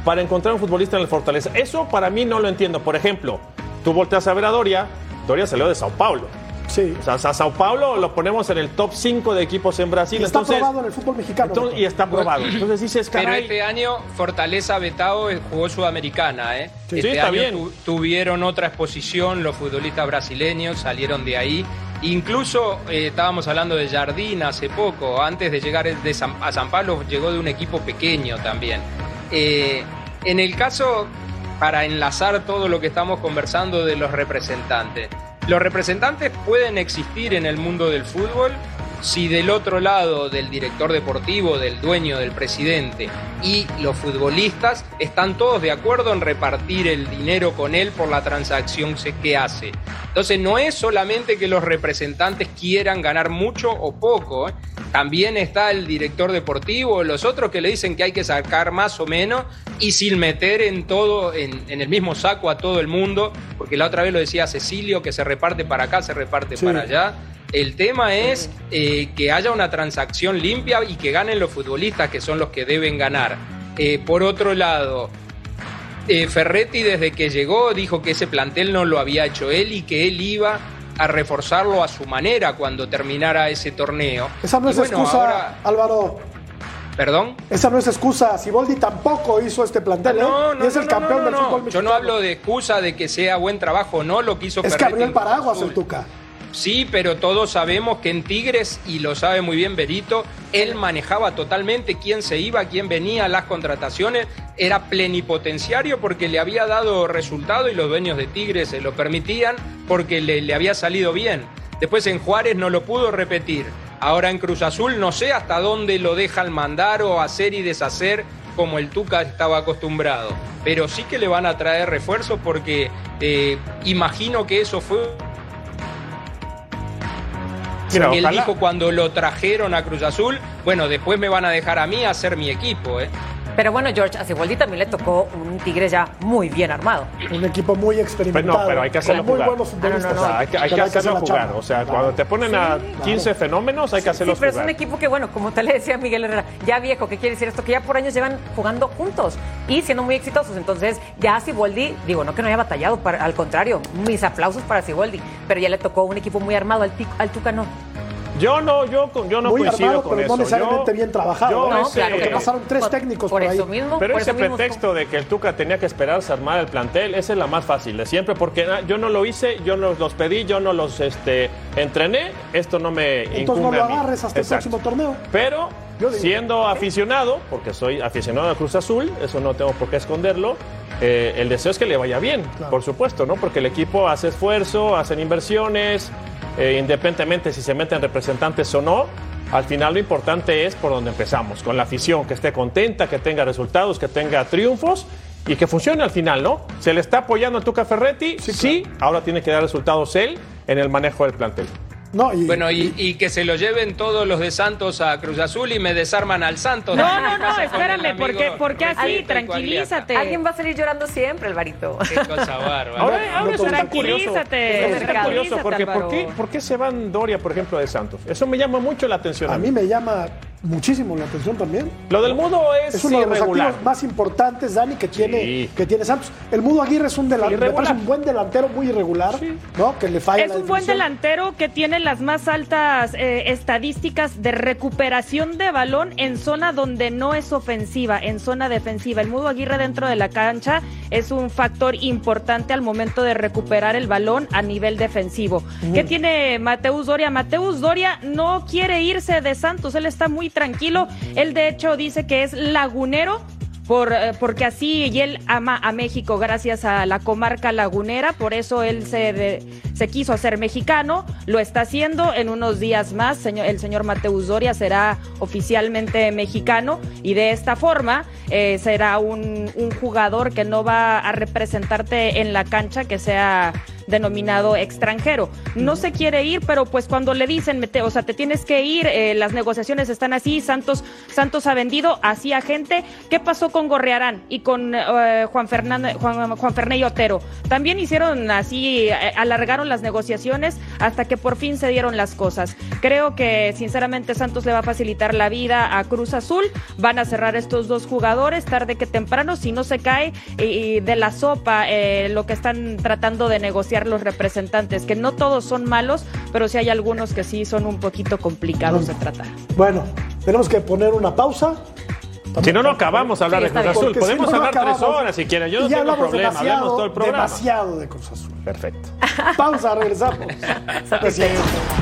para encontrar un futbolista en el Fortaleza? Eso para mí no lo entiendo. Por ejemplo, tú volteas a ver a Doria, Doria salió de Sao Paulo. Sí. O sea, a Sao Paulo lo ponemos en el top 5 de equipos en Brasil. Y está probado en el fútbol mexicano. y está probado. Entonces dices, caray. Pero este año Fortaleza Betao jugó Sudamericana, ¿eh? Sí, este está año bien. tuvieron otra exposición los futbolistas brasileños, salieron de ahí. Incluso eh, estábamos hablando de Jardín hace poco, antes de llegar de a San Pablo llegó de un equipo pequeño también. Eh, en el caso, para enlazar todo lo que estamos conversando de los representantes, los representantes pueden existir en el mundo del fútbol si del otro lado del director deportivo, del dueño, del presidente y los futbolistas están todos de acuerdo en repartir el dinero con él por la transacción que hace. Entonces no es solamente que los representantes quieran ganar mucho o poco, ¿eh? también está el director deportivo, los otros que le dicen que hay que sacar más o menos y sin meter en todo, en, en el mismo saco a todo el mundo, porque la otra vez lo decía Cecilio, que se reparte para acá, se reparte para allá. El tema es eh, que haya una transacción limpia y que ganen los futbolistas, que son los que deben ganar. Eh, por otro lado, eh, Ferretti desde que llegó dijo que ese plantel no lo había hecho él y que él iba a reforzarlo a su manera cuando terminara ese torneo. Esa no es bueno, excusa, ahora- Álvaro. ¿Perdón? Esa no es excusa. Siboldi tampoco hizo este plantel, ¿eh? No, no, y es el no, campeón no, del no, fútbol Yo no hablo de excusa de que sea buen trabajo o no lo que hizo Es que abrió el paraguas el Tuca. Sí, pero todos sabemos que en Tigres, y lo sabe muy bien Berito, él manejaba totalmente quién se iba, quién venía, las contrataciones, era plenipotenciario porque le había dado resultado y los dueños de Tigres se lo permitían porque le, le había salido bien. Después en Juárez no lo pudo repetir. Ahora en Cruz Azul no sé hasta dónde lo dejan mandar o hacer y deshacer como el Tuca estaba acostumbrado. Pero sí que le van a traer refuerzos porque eh, imagino que eso fue Mira, él ojalá- dijo cuando lo trajeron a Cruz Azul, bueno, después me van a dejar a mí hacer mi equipo, ¿eh? Pero bueno, George, a Siboldi también le tocó un Tigres ya muy bien armado. Un equipo muy Pues experimentado. no, pero hay que hacerlo muy jugar. buenos futbolistas. O sea, hay que, hay que Pero hacerlo jugar. chamba. O sea, cuando te ponen a 15 fenómenos, hay que Sí, hacerlos pero es un jugar. equipo que, bueno, como te le decía Miguel Herrera, ya viejo, ¿qué quiere decir esto? Que ya por años llevan jugando juntos y siendo muy exitosos. Entonces, ya Siboldi, digo, no que no haya batallado, para- al contrario, mis aplausos para Siboldi, pero ya le tocó un equipo muy armado, al, Tic- al Tuca no. Yo no, yo, con- yo no muy coincido armado, con pero eso. no necesariamente Yo- bien trabajado. yo ¿no? ese- Porque pasaron tres técnicos por, por ahí. eso mismo. Pero por ese eso mismo pretexto de que el Tuca tenía que esperarse a armar el plantel, esa es la más fácil de siempre, porque yo no lo hice, yo no los pedí, yo no los este, entrené, esto no me Entonces no incumbe lo a mí. agarres hasta Exacto. el próximo torneo. Pero siendo aficionado, porque soy aficionado a Cruz Azul, eso no tengo por qué esconderlo, eh, el deseo es que le vaya bien, por supuesto, ¿no? Porque el equipo hace esfuerzo, hacen inversiones, eh, independientemente si se meten representantes o no. Al final lo importante es por donde empezamos, con la afición, que esté contenta, que tenga resultados, que tenga triunfos y que funcione al final, ¿no? Se le está apoyando a Tuca Ferretti, sí, ahora tiene que dar resultados él en el manejo del plantel. No, y, Bueno, y, y que se lo lleven todos los de Santos a Cruz Azul y me desarman al Santos. No, no, no, Pasa con espérame, el ¿por qué, amigo por qué así? Tranquilízate. Alguien va a salir llorando siempre, Alvarito. Qué cosa bárbara. Ahora, ahora Tranquilízate, está tranquilízate, curioso porque ¿por qué. ¿por qué se van Doria, por ejemplo, de Santos? Eso me llama mucho la atención. a mí me llama muchísimo la atención también. Lo del Mudo es, Es uno de los activos más importantes, Dani, que tiene, Sí. que tiene Santos. El Mudo Aguirre es un delantero, un buen delantero, muy irregular, ¿no? Que le falla Es la un buen delantero que tiene las más altas eh, estadísticas de recuperación de balón en zona donde no es ofensiva, en zona defensiva. El Mudo Aguirre dentro de la cancha es un factor importante al momento de recuperar el balón a nivel defensivo. ¿Qué tiene Mateus Doria? Mateus Doria no quiere irse de Santos, él está muy tranquilo. Él de hecho dice que es lagunero por, eh, porque así y él ama a México gracias a la comarca lagunera, por eso él se, se quiso hacer mexicano, lo está haciendo. En unos días más, el señor Mateus Doria será oficialmente mexicano. Y de esta forma eh, será un jugador que no va a representarte en la cancha, que sea denominado extranjero. No se quiere ir, pero pues cuando le dicen, o sea, te tienes que ir, eh, las negociaciones están así, Santos, Santos ha vendido así a gente. ¿Qué pasó con Gorrearán y con eh, Juan Fernando, Juan, Juan Ferney Otero? También hicieron así, eh, alargaron las negociaciones hasta que por fin se dieron las cosas. Creo que sinceramente Santos le va a facilitar la vida a Cruz Azul. Van a cerrar estos dos jugadores tarde que temprano, si no se cae de la sopa lo que están tratando de negociar los representantes, que no todos son malos, pero sí hay algunos que sí son un poquito complicados de tratar. Bueno, tenemos que poner una pausa. Si no, no acabamos a hablar Sí, de Cruz Azul. Si Podemos no hablar tres horas si quieren. Yo no tengo problema. Hablamos todo el programa. demasiado de Cruz Azul. Perfecto. Pausa, regresamos.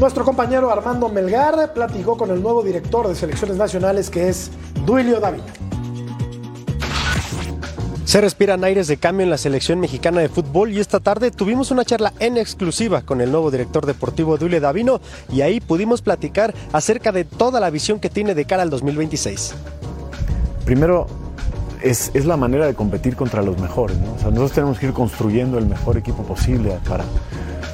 Nuestro compañero Armando Melgar platicó con el nuevo director de selecciones nacionales que es Duilio David. Se respiran aires de cambio en la selección mexicana de fútbol y esta tarde tuvimos una charla en exclusiva con el nuevo director deportivo Duilio Davino y ahí pudimos platicar acerca de toda la visión que tiene de cara al 2026. Primero, es, es la manera de competir contra los mejores. ¿no? O sea, nosotros tenemos que ir construyendo el mejor equipo posible para,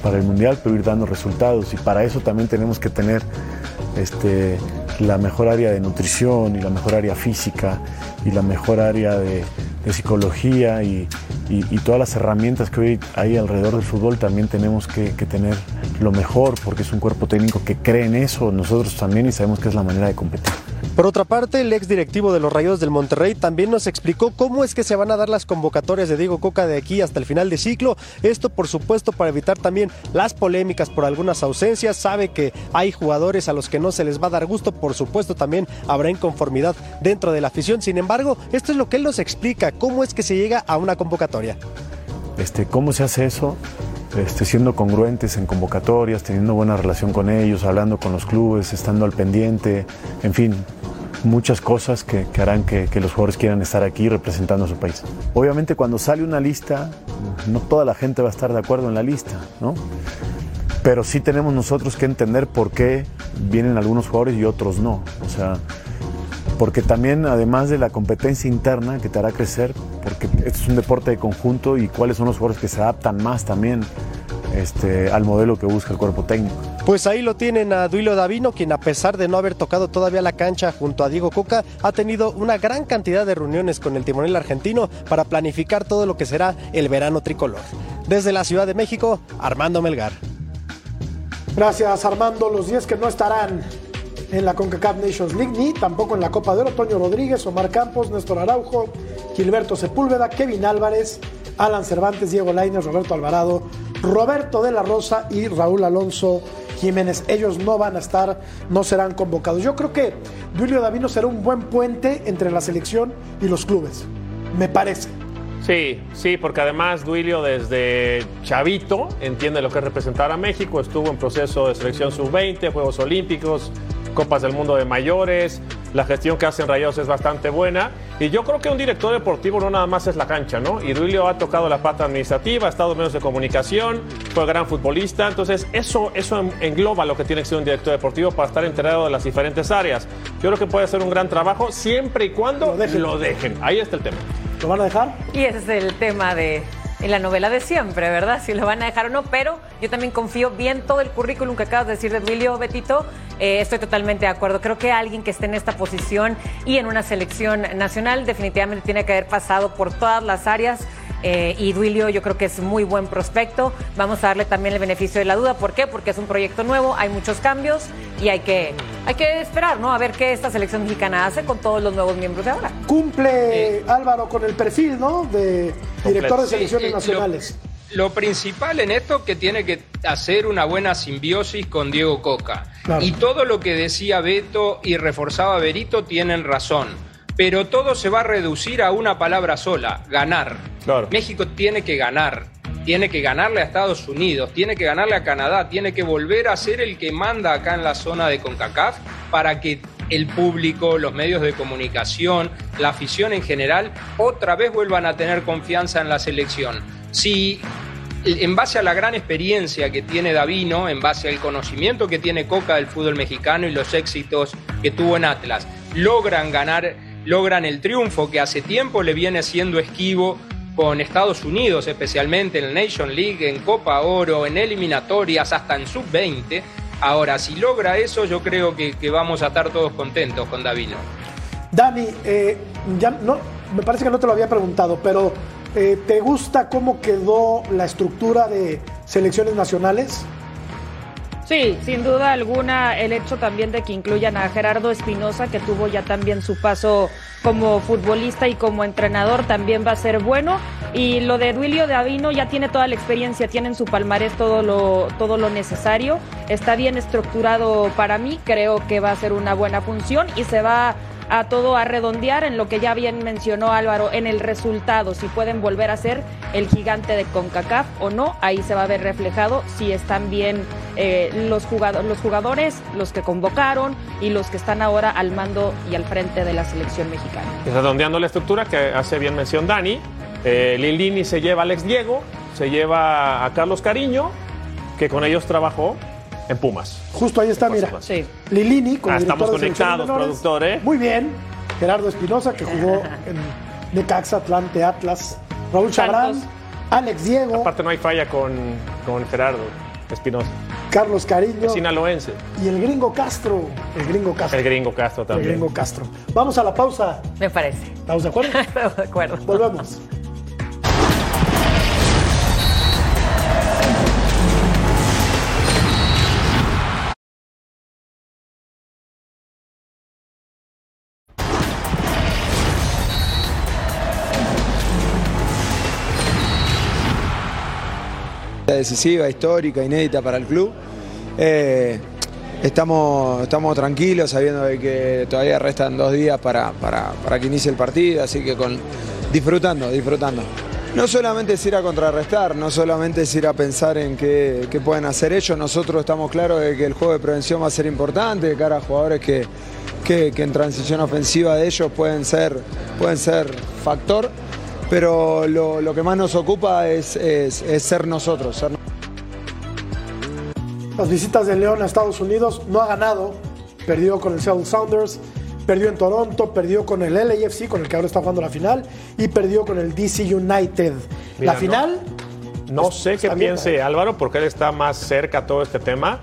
para el Mundial, pero ir dando resultados y para eso también tenemos que tener este, la mejor área de nutrición y la mejor área física y la mejor área de, psicología y, todas las herramientas que hoy hay alrededor del fútbol también tenemos que, tener lo mejor porque es un cuerpo técnico que cree en eso, nosotros también y sabemos que es la manera de competir. Por otra parte, el ex directivo de los Rayos del Monterrey también nos explicó cómo es que se van a dar las convocatorias de Diego Coca de aquí hasta el final de ciclo. Esto, por supuesto, para evitar también las polémicas por algunas ausencias. Sabe que hay jugadores a los que no se les va a dar gusto. Por supuesto, también habrá inconformidad dentro de la afición. Sin embargo, esto es lo que él nos explica, cómo es que se llega a una convocatoria. Este, ¿Cómo se hace eso? Este, siendo congruentes en convocatorias, teniendo buena relación con ellos, hablando con los clubes, estando al pendiente, en fin, muchas cosas que, harán que, los jugadores quieran estar aquí representando a su país. Obviamente cuando sale una lista, no toda la gente va a estar de acuerdo en la lista, ¿no? Pero sí tenemos nosotros que entender por qué vienen algunos jugadores y otros no. O sea, porque también además de la competencia interna que te hará crecer, porque esto es un deporte de conjunto y cuáles son los jugadores que se adaptan más también este, al modelo que busca el cuerpo técnico. Pues ahí lo tienen a Duilo Davino, quien a pesar de no haber tocado todavía la cancha junto a Diego Coca, ha tenido una gran cantidad de reuniones con el timonel argentino para planificar todo lo que será el verano tricolor. Desde la Ciudad de México, Armando Melgar. Gracias Armando, los 10 que no estarán en la CONCACAF Nations League ni tampoco en la Copa de Oro, Toño Rodríguez, Omar Campos, Néstor Araujo, Gilberto Sepúlveda, Kevin Álvarez, Alan Cervantes, Diego Lainez, Roberto Alvarado, Roberto de la Rosa y Raúl Alonso Jiménez. Ellos no van a estar, no serán convocados. Yo creo que Julio Davino será un buen puente entre la selección y los clubes, me parece. Sí, sí, porque además Duilio desde chavito entiende lo que es representar a México, estuvo en proceso de selección sub-20, Juegos Olímpicos, Copas del Mundo de Mayores, la gestión que hacen Rayados es bastante buena y yo creo que un director deportivo no nada más es la cancha, ¿no? Y Duilio ha tocado la pata administrativa, ha estado en medios de comunicación, fue gran futbolista, entonces eso, eso engloba lo que tiene que ser un director deportivo para estar enterado de las diferentes áreas. Yo creo que puede ser un gran trabajo siempre y cuando lo dejen. Lo dejen. Ahí está el tema. ¿Lo van a dejar? Y ese es el tema de en la novela de siempre, ¿verdad? Si lo van a dejar o no, pero yo también confío bien todo el currículum que acabas de decir de Emilio Betito. Eh, estoy totalmente de acuerdo. Creo que alguien que esté en esta posición y en una selección nacional definitivamente tiene que haber pasado por todas las áreas. Eh, y Duilio yo creo que es muy buen prospecto. Vamos a darle también el beneficio de la duda. ¿Por qué? Porque es un proyecto nuevo, hay muchos cambios y hay que, hay que esperar, ¿no? A ver qué esta selección mexicana hace con todos los nuevos miembros de ahora. Cumple Álvaro con el perfil, ¿no? De director de selecciones Sí, Lo, lo principal en esto es que tiene que hacer una buena simbiosis con Diego Coca. Claro. Y todo lo que decía Beto y reforzaba Berito tienen razón. Pero todo se va a reducir a una palabra sola, ganar. México tiene que ganar. Tiene que ganarle a Estados Unidos, tiene que ganarle a Canadá, tiene que volver a ser el que manda acá en la zona de CONCACAF para que el público, los medios de comunicación, la afición en general, otra vez vuelvan a tener confianza en la selección. Si en base a la gran experiencia que tiene Davino, en base al conocimiento que tiene Coca del fútbol mexicano y los éxitos que tuvo en Atlas, logran ganar, logran el triunfo que hace tiempo le viene siendo esquivo con Estados Unidos, especialmente en el Nation League, en Copa Oro, en eliminatorias, hasta en sub-20. Ahora, si logra eso, yo creo que, vamos a estar todos contentos con Davino. Dani, eh, ya no, me parece que no te lo había preguntado, pero eh, ¿te gusta cómo quedó la estructura de selecciones nacionales? Sí, sin duda alguna, el hecho también de que incluyan a Gerardo Espinosa, que tuvo ya también su paso como futbolista y como entrenador, también va a ser bueno. Y lo de Duilio Davino ya tiene toda la experiencia, tiene en su palmarés todo lo, todo lo necesario, está bien estructurado para mí, creo que va a ser una buena función y se va a todo a redondear en lo que ya bien mencionó Álvaro, en el resultado, si pueden volver a ser el gigante de CONCACAF o no, ahí se va a ver reflejado si están bien eh, los, jugadores, los jugadores, los que convocaron y los que están ahora al mando y al frente de la selección mexicana. Redondeando la estructura que hace bien mención Dani, eh, Lilini se lleva a Alex Diego, se lleva a Carlos Cariño, que con ellos trabajó en Pumas. Justo ahí está, mira. Lilini, con Ah, el estamos conectados, productor, ¿eh? Muy bien. Gerardo Espinosa, que jugó en Necaxa, Atlante, Atlas. Raúl Chabrán, Alex Diego, Aparte no hay falla con, con Gerardo Espinosa. Carlos Cariño sinaloense. y el gringo Castro. El gringo Castro. El gringo Castro El también. gringo Castro. Vamos a la pausa. Me parece. ¿Estamos de acuerdo? Estamos de acuerdo. Volvemos. Decisiva, histórica, inédita para el club. Eh, estamos, estamos tranquilos sabiendo de que todavía restan dos días para, para- para que inicie el partido, así que con, disfrutando, disfrutando. No solamente es ir a contrarrestar, no solamente es ir a pensar en qué, qué pueden hacer ellos, nosotros estamos claros de que el juego de prevención va a ser importante de cara a jugadores que, que- que en transición ofensiva de ellos pueden ser, pueden ser factor, pero lo, lo que más nos ocupa es, es- es ser nosotros, ser Las visitas de León a Estados Unidos no ha ganado. Perdió con el Seattle Sounders, perdió en Toronto, perdió con el LAFC, con el que ahora está jugando la final, y perdió con el DC United. Mira, la no- final, No sé qué bien, piense Álvaro, porque él está más cerca a todo este tema.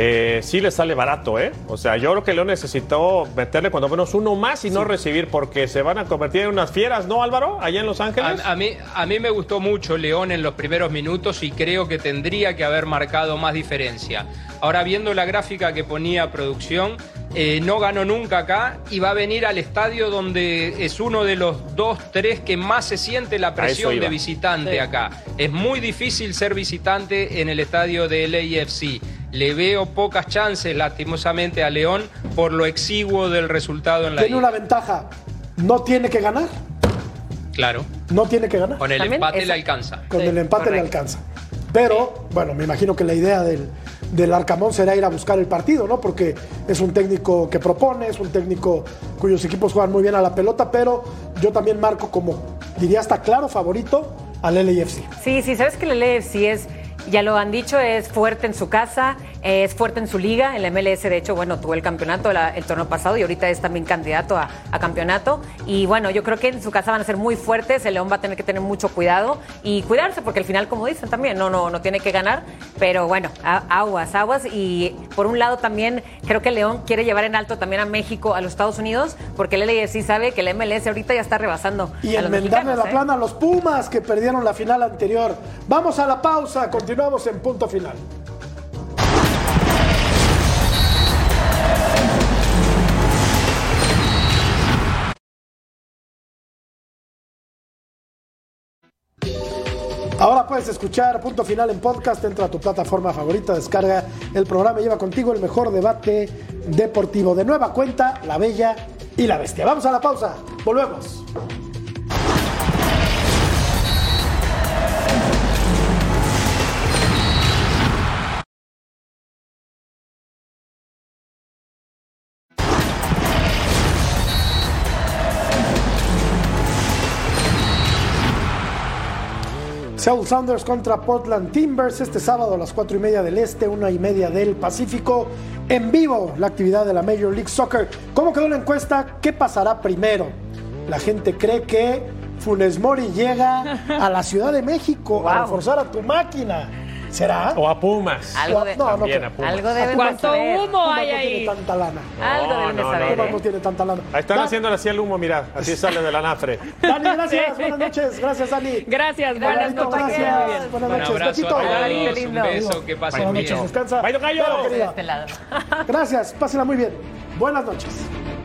Eh, sí le sale barato, ¿eh? O sea, yo creo que León necesitó meterle cuando menos uno más y no recibir, porque se van a convertir en unas fieras, ¿no, Álvaro? Allá en Los Ángeles. A, a mí, a mí me gustó mucho León en los primeros minutos y creo que tendría que haber marcado más diferencia. Ahora viendo la gráfica que ponía producción, eh, no ganó nunca acá y va a venir al estadio donde es uno de los dos, tres que más se siente la presión de visitante Sí. acá. Es muy difícil ser visitante en el estadio de LAFC. Le veo pocas chances, lastimosamente, a León por lo exiguo del resultado en la tiene ida. una ventaja. No tiene que ganar. Claro. No tiene que ganar. Con el También empate esa- le alcanza. Con el empate le alcanza. Pero, bueno, me imagino que la idea del, del Arcamón será ir a buscar el partido, ¿no? Porque es un técnico que propone, es un técnico cuyos equipos juegan muy bien a la pelota, pero yo también marco como, diría hasta claro, favorito al LAFC. Sí, sí, sabes que el LFC es, ya lo han dicho, es fuerte en su casa, es fuerte en su liga. En la MLS, de hecho, bueno, tuvo el campeonato la- el torneo pasado y ahorita es también candidato a, a campeonato. Y bueno, yo creo que en su casa van a ser muy fuertes. El León va a tener que tener mucho cuidado y cuidarse, porque al final, como dicen también, no, no, no tiene que ganar. Pero bueno, a- aguas, aguas. Y por un lado también creo que el León quiere llevar en alto también a México, a los Estados Unidos, porque el LFC sabe que el MLS ahorita ya está rebasando Y a el los mendarle mexicanos. la ¿eh? plana a los Pumas que perdieron la final anterior. Vamos a la pausa, continuamos en punto final. Ahora puedes escuchar Punto Final en podcast, entra a tu plataforma favorita, descarga el programa y lleva contigo el mejor debate deportivo. De nueva cuenta, La Bella y la Bestia. Vamos a la pausa, volvemos. Seattle Sounders contra Portland Timbers este sábado a las 4 y media del Este, una y media del Pacífico. En vivo la actividad de la Major League Soccer. ¿Cómo quedó la encuesta? ¿Qué pasará primero? La gente cree que Funes Mori llega a la Ciudad de México a reforzar a tu máquina. ¿Será? O a Pumas. Algo de- no, También a Pumas. Algo deben de ¿Cuánto saber. humo Pumas hay no ahí? tiene tanta lana. Algo deben de no, saber. Pumas no tiene tanta lana. Ahí están haciendo así el humo, mira, así sale del anafre. Dani, gracias. Buenas noches. Gracias, Dani. Gracias, buenas noches. gracias. Buenas Un noches. abrazo Besito. a todos, Qué un lindo. beso, que pasen Buenas noches. Descansa. De querida, este. Gracias. Pásenla muy bien. Buenas noches.